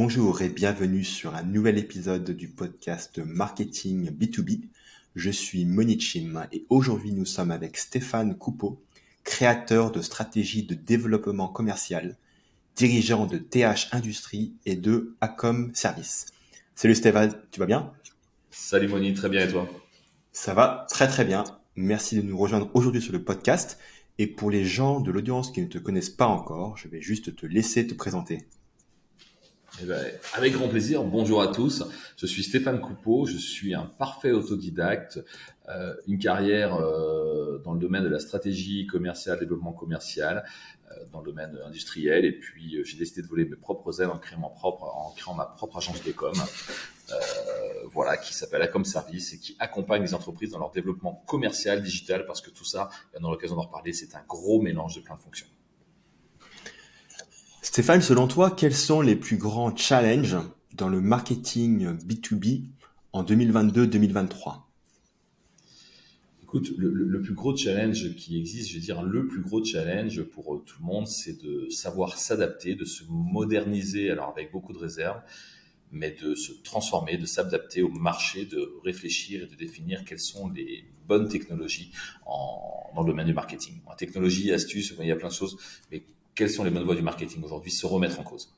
Bonjour et bienvenue sur un nouvel épisode du podcast Marketing B2B. Je suis Monichim et aujourd'hui nous sommes avec Stéphane Coupeau, créateur de stratégies de développement commercial, dirigeant de TH Industrie et de Acom Service. Salut Stéphane, tu vas bien? Salut Moni, très bien et toi? Ça va très très bien. Merci de nous rejoindre aujourd'hui sur le podcast. Et pour les gens de l'audience qui ne te connaissent pas encore, je vais juste te laisser te présenter. Eh ben, avec grand plaisir. Bonjour à tous. Je suis Stéphane Coupeau. Je suis un parfait autodidacte. Euh, une carrière euh, dans le domaine de la stratégie commerciale, développement commercial, euh, dans le domaine industriel. Et puis, j'ai décidé de voler mes propres ailes en créant, mon propre, en créant ma propre agence de com. voilà, qui s'appelle Acom Service et qui accompagne les entreprises dans leur développement commercial, digital, parce que tout ça, on aura l'occasion d'en reparler, c'est un gros mélange de plein de fonctions. Stéphane, selon toi, quels sont les plus grands challenges dans le marketing B2B en 2022-2023 Écoute, le, plus gros challenge qui existe, je veux dire, le plus gros challenge pour tout le monde, c'est de savoir s'adapter, de se moderniser, alors avec beaucoup de réserves, mais de se transformer, de s'adapter au marché, de réfléchir et de définir quelles sont les bonnes technologies dans le domaine du marketing. Technologie, astuces, il y a plein de choses, mais quelles sont les bonnes voies du marketing aujourd'hui, se remettre en cause.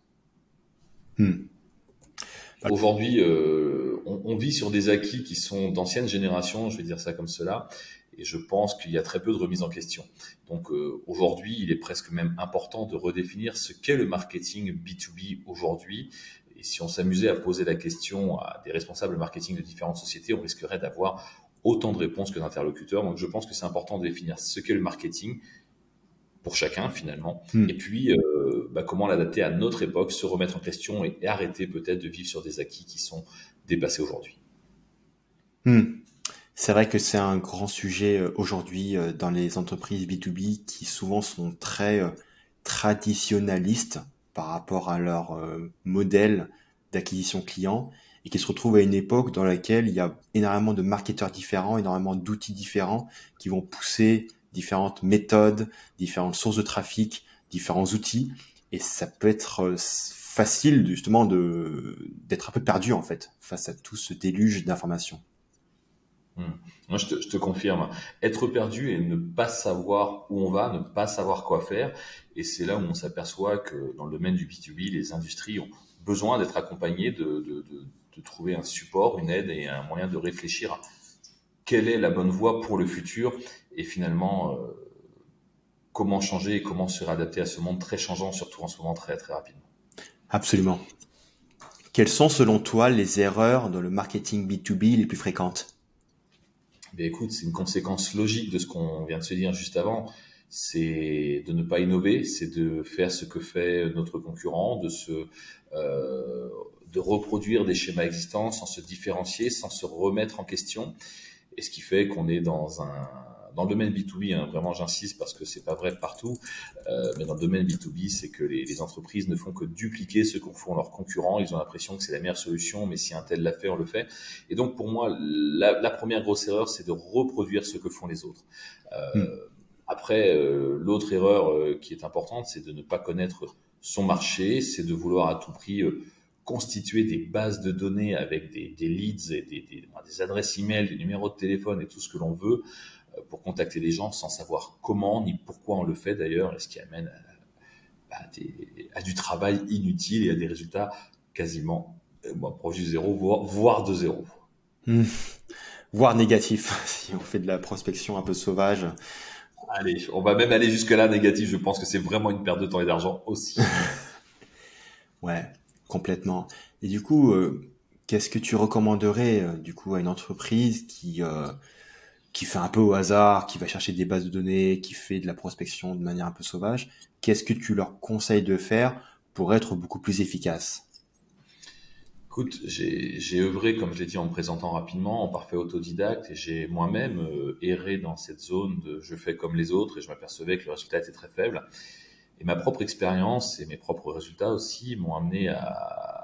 Hmm. Aujourd'hui, euh, on, vit sur des acquis qui sont d'anciennes générations, je vais dire ça comme cela, et je pense qu'il y a très peu de remise en question. Donc euh, aujourd'hui, il est presque même important de redéfinir ce qu'est le marketing B2B aujourd'hui. Et si on s'amusait à poser la question à des responsables marketing de différentes sociétés, on risquerait d'avoir autant de réponses que d'interlocuteurs. Donc je pense que c'est important de définir ce qu'est le marketing, pour chacun finalement. Hmm. Et puis, euh, bah, comment l'adapter à notre époque, se remettre en question et, arrêter peut-être de vivre sur des acquis qui sont dépassés aujourd'hui. Hmm. C'est vrai que c'est un grand sujet euh, aujourd'hui euh, dans les entreprises B2B qui souvent sont très traditionnalistes par rapport à leur modèle d'acquisition client et qui se retrouvent à une époque dans laquelle il y a énormément de marketeurs différents, énormément d'outils différents qui vont pousser différentes méthodes, différentes sources de trafic, différents outils, et ça peut être euh, facile justement de d'être un peu perdu en fait face à tout ce déluge d'informations. Hmm. Moi, je te, confirme, être perdu et ne pas savoir où on va, ne pas savoir quoi faire, et c'est là où on s'aperçoit que dans le domaine du B2B, les industries ont besoin d'être accompagnées, de, de, de, de, trouver un support, une aide et un moyen de réfléchir à quelle est la bonne voie pour le futur et finalement euh, comment changer et comment se réadapter à ce monde très changeant, surtout en ce moment très très rapidement. Absolument. Quelles sont selon toi les erreurs dans le marketing B2B les plus fréquentes? Ben écoute, c'est une conséquence logique de ce qu'on vient de se dire juste avant. C'est de ne pas innover, c'est de faire ce que fait notre concurrent, de se euh, de reproduire des schémas existants sans se différencier, sans se remettre en question. Et ce qui fait qu'on est dans un dans le domaine B2B, hein, vraiment j'insiste parce que c'est pas vrai partout, euh, mais dans le domaine B2B, c'est que les, les, entreprises ne font que dupliquer ce qu'ont font leurs concurrents. Ils ont l'impression que c'est la meilleure solution, mais si un tel l'a fait, on le fait. Et donc pour moi, la, la première grosse erreur, c'est de reproduire ce que font les autres. Euh, hmm. Après, euh, l'autre erreur qui est importante, c'est de ne pas connaître son marché, c'est de vouloir à tout prix constituer des bases de données avec des, des leads et des, des, des, adresses email, des numéros de téléphone et tout ce que l'on veut pour contacter les gens sans savoir comment ni pourquoi on le fait d'ailleurs, ce qui amène à, à, du travail inutile et à des résultats quasiment euh, proches du zéro, voire, de zéro. Hmm. Voire négatif, si on fait de la prospection un peu sauvage. Allez, on va même aller jusque-là négatif. Je pense que c'est vraiment une perte de temps et d'argent aussi. ouais, Complètement. Et du coup, euh, qu'est-ce que tu recommanderais euh, du coup à une entreprise qui euh, qui fait un peu au hasard, qui va chercher des bases de données, qui fait de la prospection de manière un peu sauvage Qu'est-ce que tu leur conseilles de faire pour être beaucoup plus efficace Écoute, j'ai œuvré, comme je l'ai dit en me présentant rapidement, en parfait autodidacte, et j'ai moi-même erré dans cette zone de je fais comme les autres, et je m'apercevais que le résultat était très faible. Et ma propre expérience et mes propres résultats aussi m'ont amené à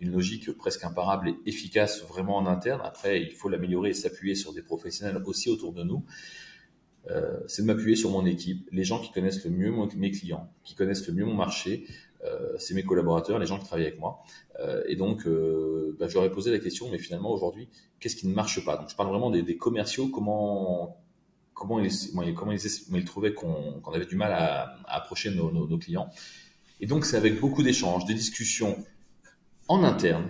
une logique presque imparable et efficace vraiment en interne. Après, il faut l'améliorer et s'appuyer sur des professionnels aussi autour de nous. euh, c'est de m'appuyer sur mon équipe, les gens qui connaissent le mieux mes clients, qui connaissent le mieux mon marché, euh, c'est mes collaborateurs, les gens qui travaillent avec moi. Euh, et donc, bah, ai posé la question, mais finalement aujourd'hui, qu'est-ce qui ne marche pas? Donc, je parle vraiment des, commerciaux, comment comment ils, comment ils, trouvaient qu'on avait du mal à, approcher nos, nos, nos, clients. Et donc, c'est avec beaucoup d'échanges, des discussions en interne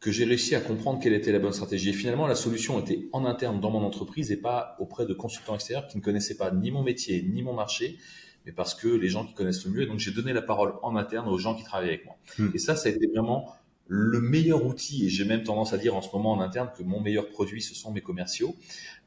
que j'ai réussi à comprendre quelle était la bonne stratégie. Et finalement, la solution était en interne dans mon entreprise et pas auprès de consultants extérieurs qui ne connaissaient pas ni mon métier, ni mon marché, mais parce que les gens qui connaissent le mieux. Et donc, j'ai donné la parole en interne aux gens qui travaillent avec moi. Hmm. Et ça, ça a été vraiment le meilleur outil, et j'ai même tendance à dire en ce moment en interne que mon meilleur produit, ce sont mes commerciaux,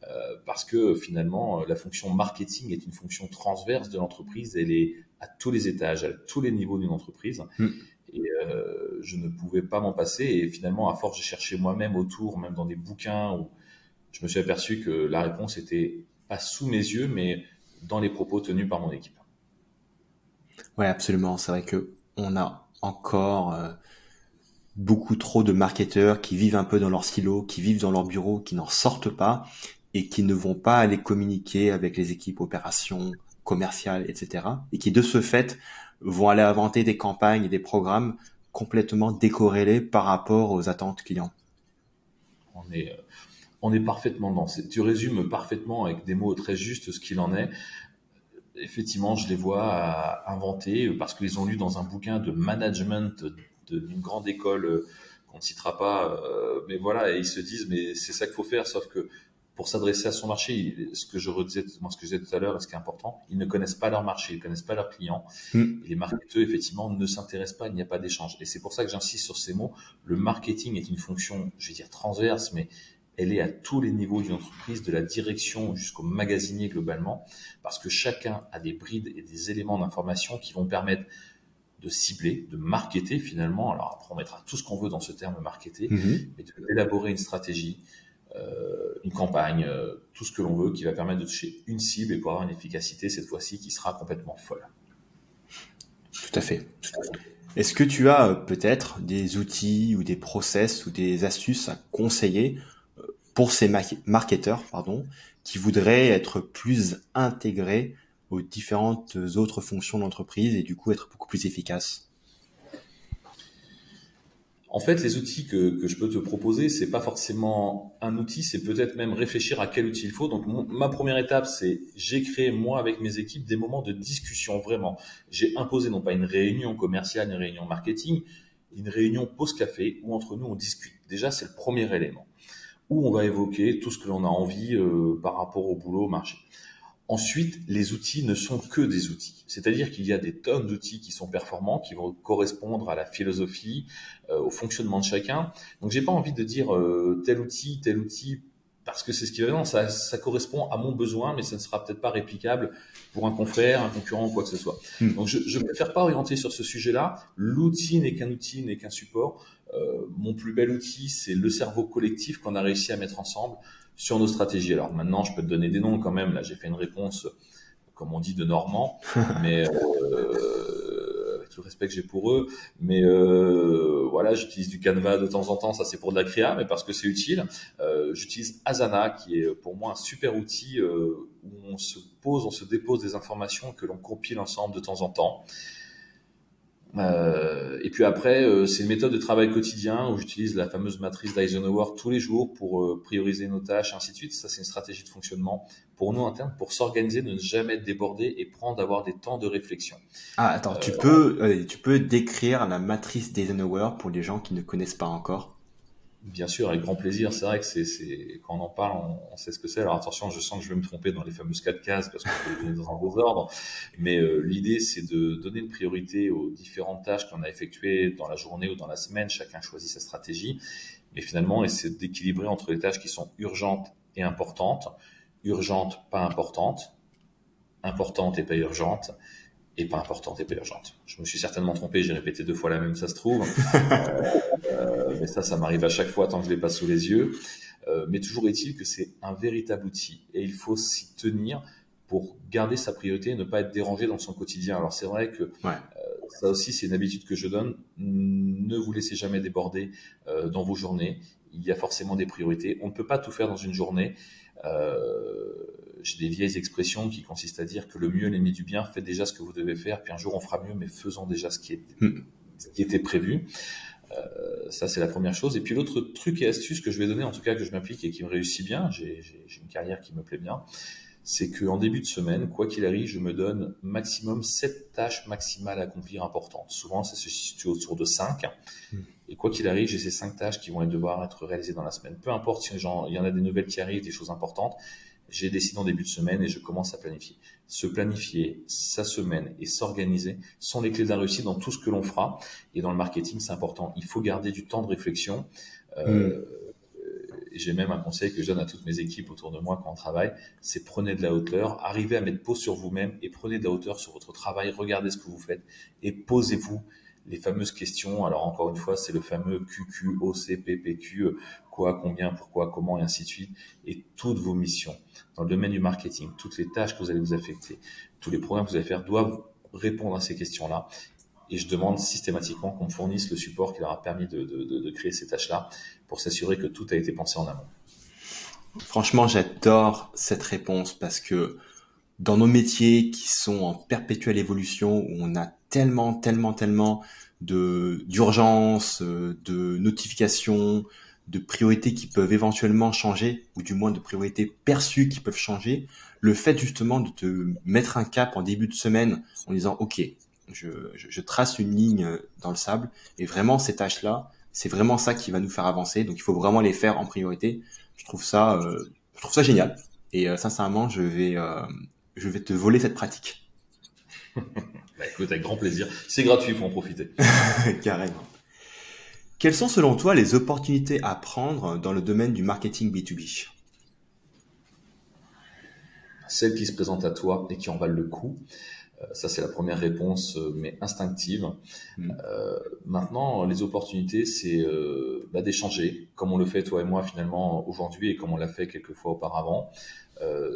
euh, parce que finalement, la fonction marketing est une fonction transverse de l'entreprise, elle est à tous les étages, à tous les niveaux d'une entreprise. Hmm. Et euh, je ne pouvais pas m'en passer. Et finalement, à force, j'ai cherché moi-même autour, même dans des bouquins, où je me suis aperçu que la réponse était pas sous mes yeux, mais dans les propos tenus par mon équipe. Ouais, absolument. C'est vrai que on a encore euh, beaucoup trop de marketeurs qui vivent un peu dans leur silo, qui vivent dans leur bureau, qui n'en sortent pas et qui ne vont pas aller communiquer avec les équipes opérations commerciales, etc. Et qui de ce fait vont aller inventer des campagnes et des programmes complètement décorrélés par rapport aux attentes clients. On est, euh, on est parfaitement dans. Tu résumes parfaitement avec des mots très justes ce qu'il en est effectivement, je les vois inventer parce qu'ils ont lu dans un bouquin de management d'une grande école euh, qu'on ne citera pas, euh, mais voilà, et ils se disent, mais c'est ça qu'il faut faire, sauf que pour s'adresser à son marché, ce que je redisais, moi, ce que je disais tout à l'heure, et ce qui est important, ils ne connaissent pas leur marché, ils connaissent pas leurs clients. Mm. les marketeurs, effectivement, ne s'intéressent pas, il n'y a pas d'échange. Et c'est pour ça que j'insiste sur ces mots. Le marketing est une fonction, je vais dire transverse, mais elle est à tous les niveaux d'une entreprise, de la direction jusqu'au magasinier globalement, parce que chacun a des brides et des éléments d'information qui vont permettre de cibler, de marketer finalement. Alors après, on mettra tout ce qu'on veut dans ce terme marketer, mm-hmm. mais d'élaborer une stratégie, une campagne, euh, tout ce que l'on veut qui va permettre de toucher une cible et pour avoir une efficacité cette fois-ci qui sera complètement folle. Tout à fait. Est-ce que tu as euh, peut-être des outils ou des process ou des astuces à conseiller pour ces marketeurs pardon, qui voudraient être plus intégrés aux différentes autres fonctions de l'entreprise et du coup être beaucoup plus efficaces? En fait, les outils que, que je peux te proposer, c'est pas forcément un outil, c'est peut-être même réfléchir à quel outil il faut. Donc, ma première étape, c'est j'ai créé moi avec mes équipes des moments de discussion vraiment. J'ai imposé non pas une réunion commerciale, une réunion marketing, une réunion pause café où entre nous on discute. Déjà, c'est le premier élément où on va évoquer tout ce que l'on a envie euh, par rapport au boulot, au marché. Ensuite, les outils ne sont que des outils. C'est-à-dire qu'il y a des tonnes d'outils qui sont performants, qui vont correspondre à la philosophie, euh, au fonctionnement de chacun. Donc, j'ai pas envie de dire euh, tel outil, tel outil, parce que c'est ce qui va. Non, ça, ça correspond à mon besoin, mais ça ne sera peut-être pas réplicable pour un confrère, un concurrent ou quoi que ce soit. Hmm. Donc, je, je préfère pas orienter sur ce sujet-là. L'outil n'est qu'un outil, n'est qu'un support. Euh, mon plus bel outil, c'est le cerveau collectif qu'on a réussi à mettre ensemble sur nos stratégies. Alors maintenant, je peux te donner des noms quand même. Là, j'ai fait une réponse, comme on dit, de Normand, mais euh, avec tout le respect que j'ai pour eux. Mais euh, voilà, j'utilise du Canva de temps en temps. Ça, c'est pour de la créa, mais parce que c'est utile. Euh, j'utilise Asana, qui est pour moi un super outil euh, où on se pose, on se dépose des informations que l'on compile ensemble de temps en temps. Euh, et puis après, euh, c'est une méthode de travail quotidien où j'utilise la fameuse matrice d'Eisenhower tous les jours pour euh, prioriser nos tâches, ainsi de suite. Ça, c'est une stratégie de fonctionnement pour nous internes, pour s'organiser, ne jamais déborder et prendre, d'avoir des temps de réflexion. Ah, attends, tu peux, tu peux décrire la matrice d'Eisenhower pour les gens qui ne connaissent pas encore? Bien sûr, avec grand plaisir. C'est vrai que c'est, quand on en parle, on, sait ce que c'est. Alors attention, je sens que je vais me tromper dans les fameuses quatre cases parce que je vais dans un beau ordre. Mais euh, l'idée, c'est de donner une priorité aux différentes tâches qu'on a effectuées dans la journée ou dans la semaine. Chacun choisit sa stratégie. Mais finalement, essayer d'équilibrer entre les tâches qui sont urgentes et importantes, urgentes, pas importantes, importantes et pas urgentes, et pas importante et pas urgente. Je me suis certainement trompé, j'ai répété deux fois la même, ça se trouve. Euh, mais ça, ça m'arrive à chaque fois tant que je l'ai pas sous les yeux. Euh, mais toujours est-il que c'est un véritable outil et il faut s'y tenir pour garder sa priorité et ne pas être dérangé dans son quotidien. Alors c'est vrai que euh, ça aussi, c'est une habitude que je donne. Ne vous laissez jamais déborder dans vos journées. Il y a forcément des priorités. On ne peut pas tout faire dans une journée. Euh, J'ai des vieilles expressions qui consistent à dire que le mieux, l'ennemi du bien, faites déjà ce que vous devez faire, puis un jour on fera mieux, mais faisons déjà ce qui, est, hmm. ce qui était prévu. Euh, ça, c'est la première chose. Et puis l'autre truc et astuce que je vais donner, en tout cas que je m'applique et qui me réussit bien, j'ai une carrière qui me plaît bien, c'est qu'en début de semaine, quoi qu'il arrive, je me donne maximum 7 tâches maximales à accomplir importantes. Souvent, ça se situe autour de 5. Hmm. Et quoi qu'il arrive, j'ai ces 5 tâches qui vont devoir être réalisées dans la semaine. Peu importe si il y en a des nouvelles qui arrivent, des choses importantes, j'ai décidé en début de semaine et je commence à planifier. Se planifier sa semaine et s'organiser sont les clés de la réussite dans tout ce que l'on fera. Et dans le marketing, c'est important. Il faut garder du temps de réflexion. Euh, hmm j'ai même un conseil que je donne à toutes mes équipes autour de moi quand on travaille, c'est prenez de la hauteur, arrivez à mettre pause sur vous-même et prenez de la hauteur sur votre travail, regardez ce que vous faites et posez-vous les fameuses questions. Alors encore une fois, c'est le fameux QQ, quoi, combien, pourquoi, comment et ainsi de suite. Et toutes vos missions dans le domaine du marketing, toutes les tâches que vous allez vous affecter, tous les programmes que vous allez faire doivent répondre à ces questions-là et je demande systématiquement qu'on me fournisse le support qui leur a permis de, de, de, créer ces tâches-là pour s'assurer que tout a été pensé en amont. Franchement, j'adore cette réponse parce que dans nos métiers qui sont en perpétuelle évolution, où on a tellement, tellement, tellement de d'urgence, de notifications, de priorités qui peuvent éventuellement changer, ou du moins de priorités perçues qui peuvent changer, le fait justement de te mettre un cap en début de semaine en disant, OK, je, trace une ligne euh, dans le sable et vraiment ces tâches-là, c'est vraiment ça qui va nous faire avancer. Donc il faut vraiment les faire en priorité. Je trouve ça, euh, je trouve ça génial. Et euh, sincèrement, je vais, je vais te voler cette pratique. bah, écoute, avec grand plaisir. C'est gratuit, il faut en profiter. Carrément. Quelles sont selon toi les opportunités à prendre dans le domaine du marketing B2B Celles qui se présentent à toi et qui en valent le coup. Euh, ça, c'est la première réponse, euh, mais instinctive. Mm. Euh, maintenant, les opportunités, c'est bah, d'échanger, comme on le fait toi et moi finalement aujourd'hui et comme on l'a fait quelques fois auparavant,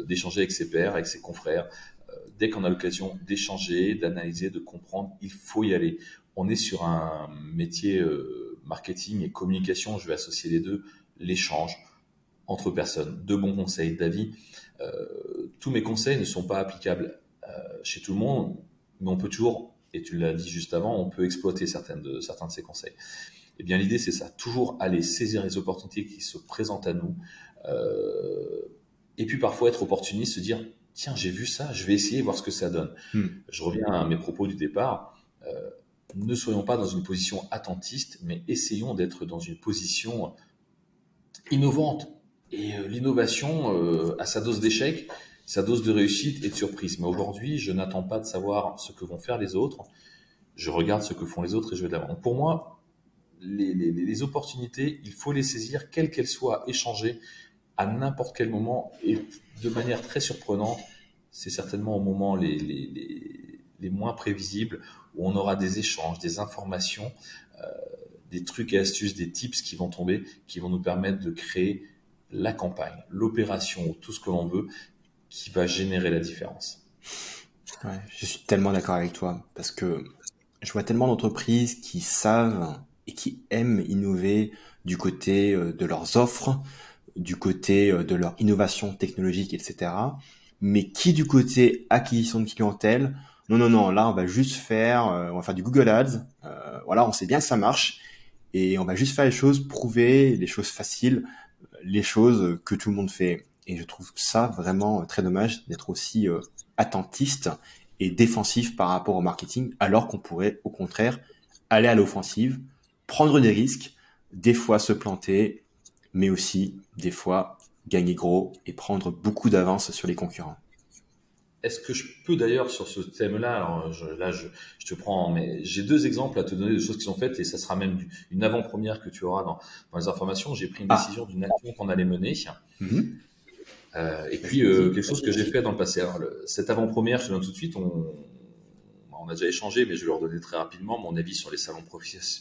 d'échanger avec ses pairs, avec ses confrères. dès qu'on a l'occasion d'échanger, d'analyser, de comprendre, il faut y aller. On est sur un métier marketing et communication, je vais associer les deux, l'échange entre personnes, de bons conseils, d'avis. tous mes conseils ne sont pas applicables chez tout le monde, mais on peut toujours, et tu l'as dit juste avant, on peut exploiter certaines de, certains de ces conseils. Eh bien, l'idée, c'est ça, toujours aller saisir les opportunités qui se présentent à nous, euh, et puis parfois être opportuniste, se dire, tiens, j'ai vu ça, je vais essayer, voir ce que ça donne. Hmm. Je reviens à mes propos du départ. Euh, ne soyons pas dans une position attentiste, mais essayons d'être dans une position innovante. Et l'innovation a sa dose d'échec, sa dose de réussite et de surprise. Mais aujourd'hui, je n'attends pas de savoir ce que vont faire les autres. Je regarde ce que font les autres et je vais de l'avant. Pour moi, les, opportunités, il faut les saisir, quelles qu'elles soient, échangées à n'importe quel moment et de manière très surprenante. C'est certainement au moment les, les, moins prévisibles où on aura des échanges, des informations, euh, des trucs et astuces, des tips qui vont tomber, qui vont nous permettre de créer la campagne, l'opération, tout ce que l'on veut, qui va générer la différence. Ouais, je suis tellement d'accord avec toi parce que je vois tellement d'entreprises qui savent et qui aiment innover du côté euh, de leurs offres, du côté euh, de leur innovation technologique, etc. Mais qui du côté acquisition de clientèle, non, non, non, là on va juste faire, euh, on va faire du Google Ads, voilà, on sait bien que ça marche et on va juste faire les choses prouvées, les choses faciles, les choses que tout le monde fait. Et je trouve ça vraiment très dommage d'être aussi euh, attentiste et défensif par rapport au marketing, alors qu'on pourrait au contraire aller à l'offensive, prendre des risques, des fois se planter, mais aussi des fois gagner gros et prendre beaucoup d'avance sur les concurrents. Est-ce que je peux d'ailleurs sur ce thème-là, là je, je, te prends, mais j'ai deux exemples à te donner de choses qui sont faites et ça sera même une avant-première que tu auras dans, dans les informations. J'ai pris une ah. décision d'une action qu'on allait mener. Mm-hmm. Euh, et puis euh, quelque chose que j'ai fait dans le passé. Cette avant-première, je te donne tout de suite, on, a déjà échangé, mais je vais leur donner très rapidement mon avis sur les salons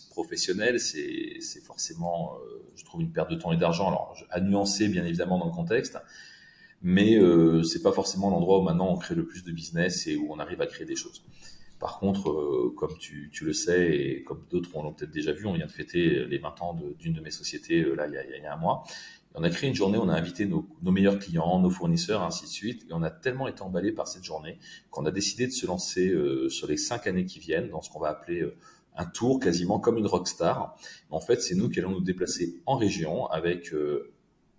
professionnels. C'est forcément, euh, je trouve, une perte de temps et d'argent. Alors, à nuancer bien évidemment dans le contexte, mais c'est pas forcément l'endroit où maintenant on crée le plus de business et où on arrive à créer des choses. Par contre, comme tu, le sais et comme d'autres l'ont peut-être déjà vu, on vient de fêter les 20 ans d'une de, mes sociétés là il y, a, un mois. On a créé une journée, on a invité nos, nos, meilleurs clients, nos fournisseurs, ainsi de suite. Et on a tellement été emballé par cette journée qu'on a décidé de se lancer euh, sur les cinq années qui viennent dans ce qu'on va appeler un tour quasiment comme une rockstar. En fait, c'est nous qui allons nous déplacer en région avec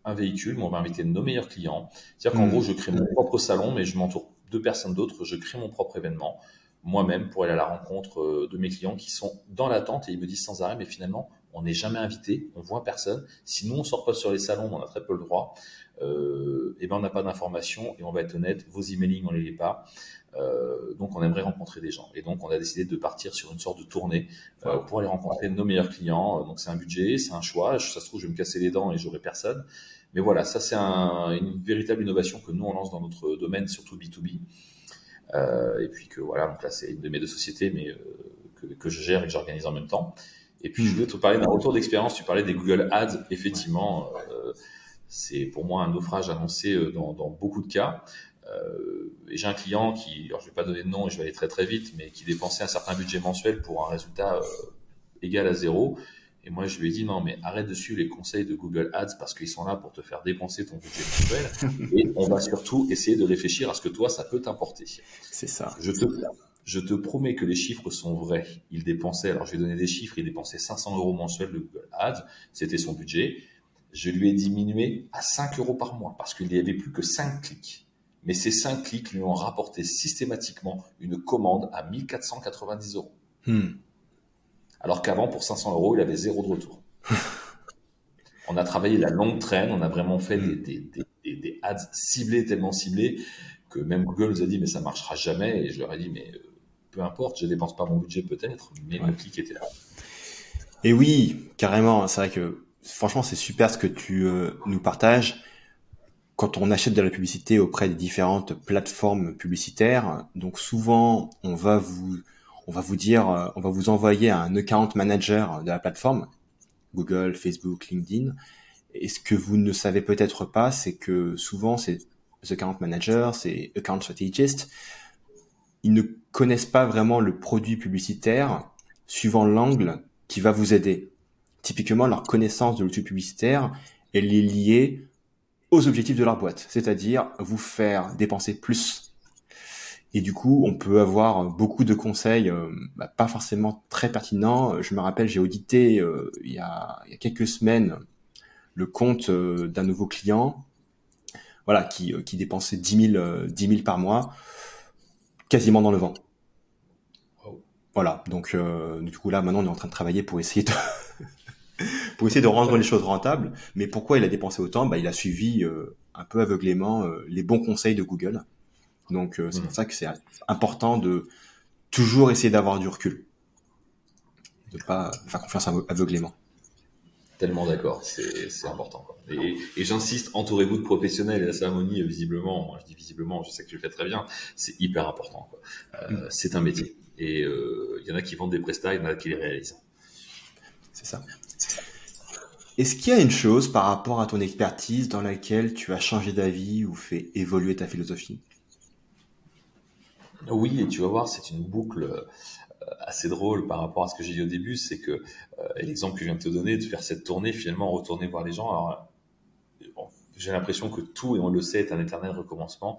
un véhicule, mais on va inviter nos meilleurs clients. C'est-à-dire qu'en mmh. gros, je crée mon propre salon, mais je m'entoure de personnes d'autres, je crée mon propre événement moi-même pour aller à la rencontre euh, de mes clients qui sont dans l'attente et ils me disent sans arrêt, mais finalement, on n'est jamais invité, on voit personne. Si nous, on sort pas sur les salons, on a très peu le droit, euh, et ben on n'a pas d'informations et on va être honnête, vos emailings, on les lit pas. Euh, donc on aimerait rencontrer des gens. Et donc on a décidé de partir sur une sorte de tournée euh, pour aller rencontrer nos meilleurs clients. Donc c'est un budget, c'est un choix. Ça se trouve, je vais me casser les dents et j'aurai personne. Mais voilà, ça c'est un, une véritable innovation que nous on lance dans notre domaine, surtout B2B. Euh, et puis que voilà, donc là c'est une de mes deux sociétés, mais euh, que, que, je gère et que j'organise en même temps. Et puis je voulais te parler d'un retour d'expérience. Tu parlais des Google Ads. Effectivement, euh, c'est pour moi un naufrage annoncé dans, dans beaucoup de cas. Euh, j'ai un client qui, alors je vais pas donner de nom et je vais aller très très vite, mais qui dépensait un certain budget mensuel pour un résultat égal à zéro. Et moi, je lui ai dit, non, mais arrête de suivre les conseils de Google Ads parce qu'ils sont là pour te faire dépenser ton budget mensuel. et on va surtout essayer de réfléchir à ce que toi, ça peut t'importer. C'est ça. Je te, je te promets que les chiffres sont vrais. Il dépensait, alors je vais donner des chiffres, il dépensait 500 euros mensuels de Google Ads. C'était son budget. Je lui ai diminué à 5 euros par mois parce qu'il n'y avait plus que 5 clics. Mais ces 5 clics lui ont rapporté systématiquement une commande à 1490 euros. Hmm. Alors qu'avant, pour 500 euros, il avait zéro de retour. on a travaillé la longue traîne, on a vraiment fait des, ads ciblés, tellement ciblés, que même Google nous a dit, mais ça marchera jamais. Et je leur ai dit, mais euh, peu importe, je dépense pas mon budget peut-être, mais le clic était là. Et oui, carrément, c'est vrai que franchement, c'est super ce que tu euh, nous partages. Quand on achète de la publicité auprès des différentes plateformes publicitaires, donc souvent, on va vous on va vous dire, euh, on va vous envoyer un account manager de la plateforme, Google, Facebook, LinkedIn. Et ce que vous ne savez peut-être pas, c'est que souvent ces account managers, ces account strategists, ils ne connaissent pas vraiment le produit publicitaire suivant l'angle qui va vous aider. Typiquement, leur connaissance de l'outil publicitaire, elle est liée aux objectifs de leur boîte, c'est-à-dire vous faire dépenser plus et du coup, on peut avoir beaucoup de conseils, euh, bah, pas forcément très pertinents. Je me rappelle, j'ai audité euh, il, y a, il, y a, quelques semaines le compte euh, d'un nouveau client, voilà, qui, qui dépensait 10 000, 10 000 par mois, quasiment dans le vent. Voilà, donc du coup là, maintenant, on est en train de travailler pour essayer de pour essayer de rendre les choses rentables. Mais pourquoi il a dépensé autant? Bah, Il a suivi un peu aveuglément les bons conseils de Google. Donc euh, c'est pour mm. ça que c'est important de toujours essayer d'avoir du recul, de pas faire confiance aveuglément. Tellement d'accord, c'est important. Et, j'insiste, entourez-vous de professionnels. Et la cérémonie, visiblement, moi je dis visiblement, je sais que tu le fais très bien, c'est hyper important. Euh, mm. C'est un métier. Et euh, il y en a qui vendent des prestats, il y en a qui les réalisent. C'est ça. Est-ce qu'il y a une chose par rapport à ton expertise dans laquelle tu as changé d'avis ou fait évoluer ta philosophie? Oui, et tu vas voir, c'est une boucle euh, assez drôle par rapport à ce que j'ai dit au début, c'est que euh, l'exemple que je viens de te donner, de faire cette tournée, finalement retourner voir les gens. Alors, j'ai l'impression que tout, et on le sait, est un éternel recommencement.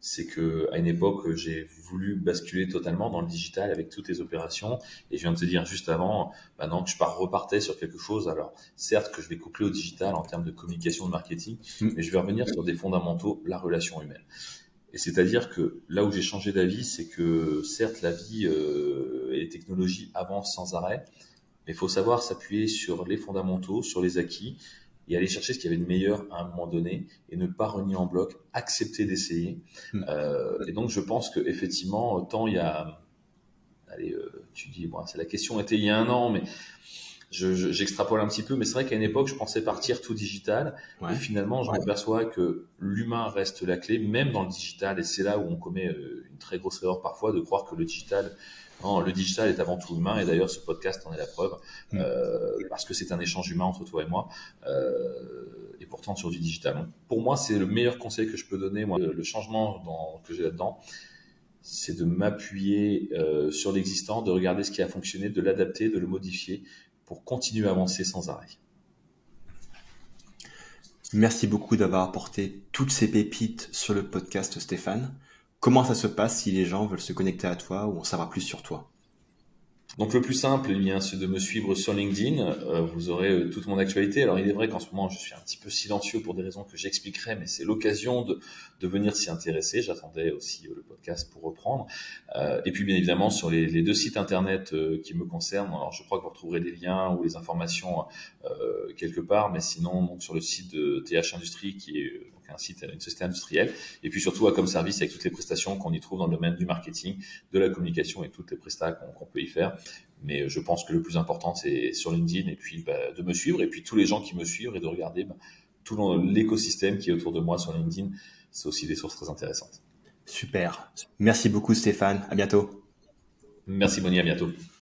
C'est que à une époque, j'ai voulu basculer totalement dans le digital avec toutes les opérations. Et je viens de te dire juste avant, maintenant que je pars, repartais sur quelque chose. Alors, certes que je vais coupler au digital en termes de communication, de marketing, mm. mais je vais revenir sur des fondamentaux, la relation humaine. Et c'est-à-dire que là où j'ai changé d'avis, c'est que certes la vie euh, et les technologies avancent sans arrêt, mais il faut savoir s'appuyer sur les fondamentaux, sur les acquis, et aller chercher ce qu'il y avait de meilleur à un moment donné, et ne pas renier en bloc, accepter d'essayer. Hmm. Euh, et donc je pense que effectivement, tant il y a, allez, euh, tu dis, bon, c'est la question était il y a un an, mais j'extrapole un petit peu, mais c'est vrai qu'à une époque, je pensais partir tout digital. Et finalement, je m'aperçois que l'humain reste la clé, même dans le digital. Et c'est là où on commet euh, une très grosse erreur parfois de croire que le digital, non, le digital est avant tout humain. Et d'ailleurs, ce podcast en est la preuve, mm. euh, parce que c'est un échange humain entre toi et moi. Euh, et pourtant sur du digital. pour moi, c'est le meilleur conseil que je peux donner. Moi, le, changement dans, que j'ai là-dedans, c'est de m'appuyer sur l'existant, de regarder ce qui a fonctionné, de l'adapter, de le modifier continuer à avancer sans arrêt. Merci beaucoup d'avoir apporté toutes ces pépites sur le podcast Stéphane. Comment ça se passe si les gens veulent se connecter à toi ou en savoir plus sur toi? Donc le plus simple, eh bien, c'est de me suivre sur LinkedIn. Euh, vous aurez euh, toute mon actualité. Alors il est vrai qu'en ce moment, je suis un petit peu silencieux pour des raisons que j'expliquerai, mais c'est l'occasion de, de venir s'y intéresser. J'attendais aussi euh, le podcast pour reprendre. et puis bien évidemment sur les, les deux sites internet qui me concernent. Alors je crois que vous retrouverez des liens ou les informations quelque part, mais sinon donc sur le site de TH Industrie qui est un site, une société industrielle, et puis surtout à comme service avec toutes les prestations qu'on y trouve dans le domaine du marketing, de la communication et toutes les prestations qu'on peut y faire. Mais je pense que le plus important, c'est sur LinkedIn, et puis bah, de me suivre, et puis tous les gens qui me suivent, et de regarder bah, tout l'écosystème qui est autour de moi sur LinkedIn. C'est aussi des sources très intéressantes. Super. Merci beaucoup Stéphane. À bientôt. Merci Bonnie, à bientôt.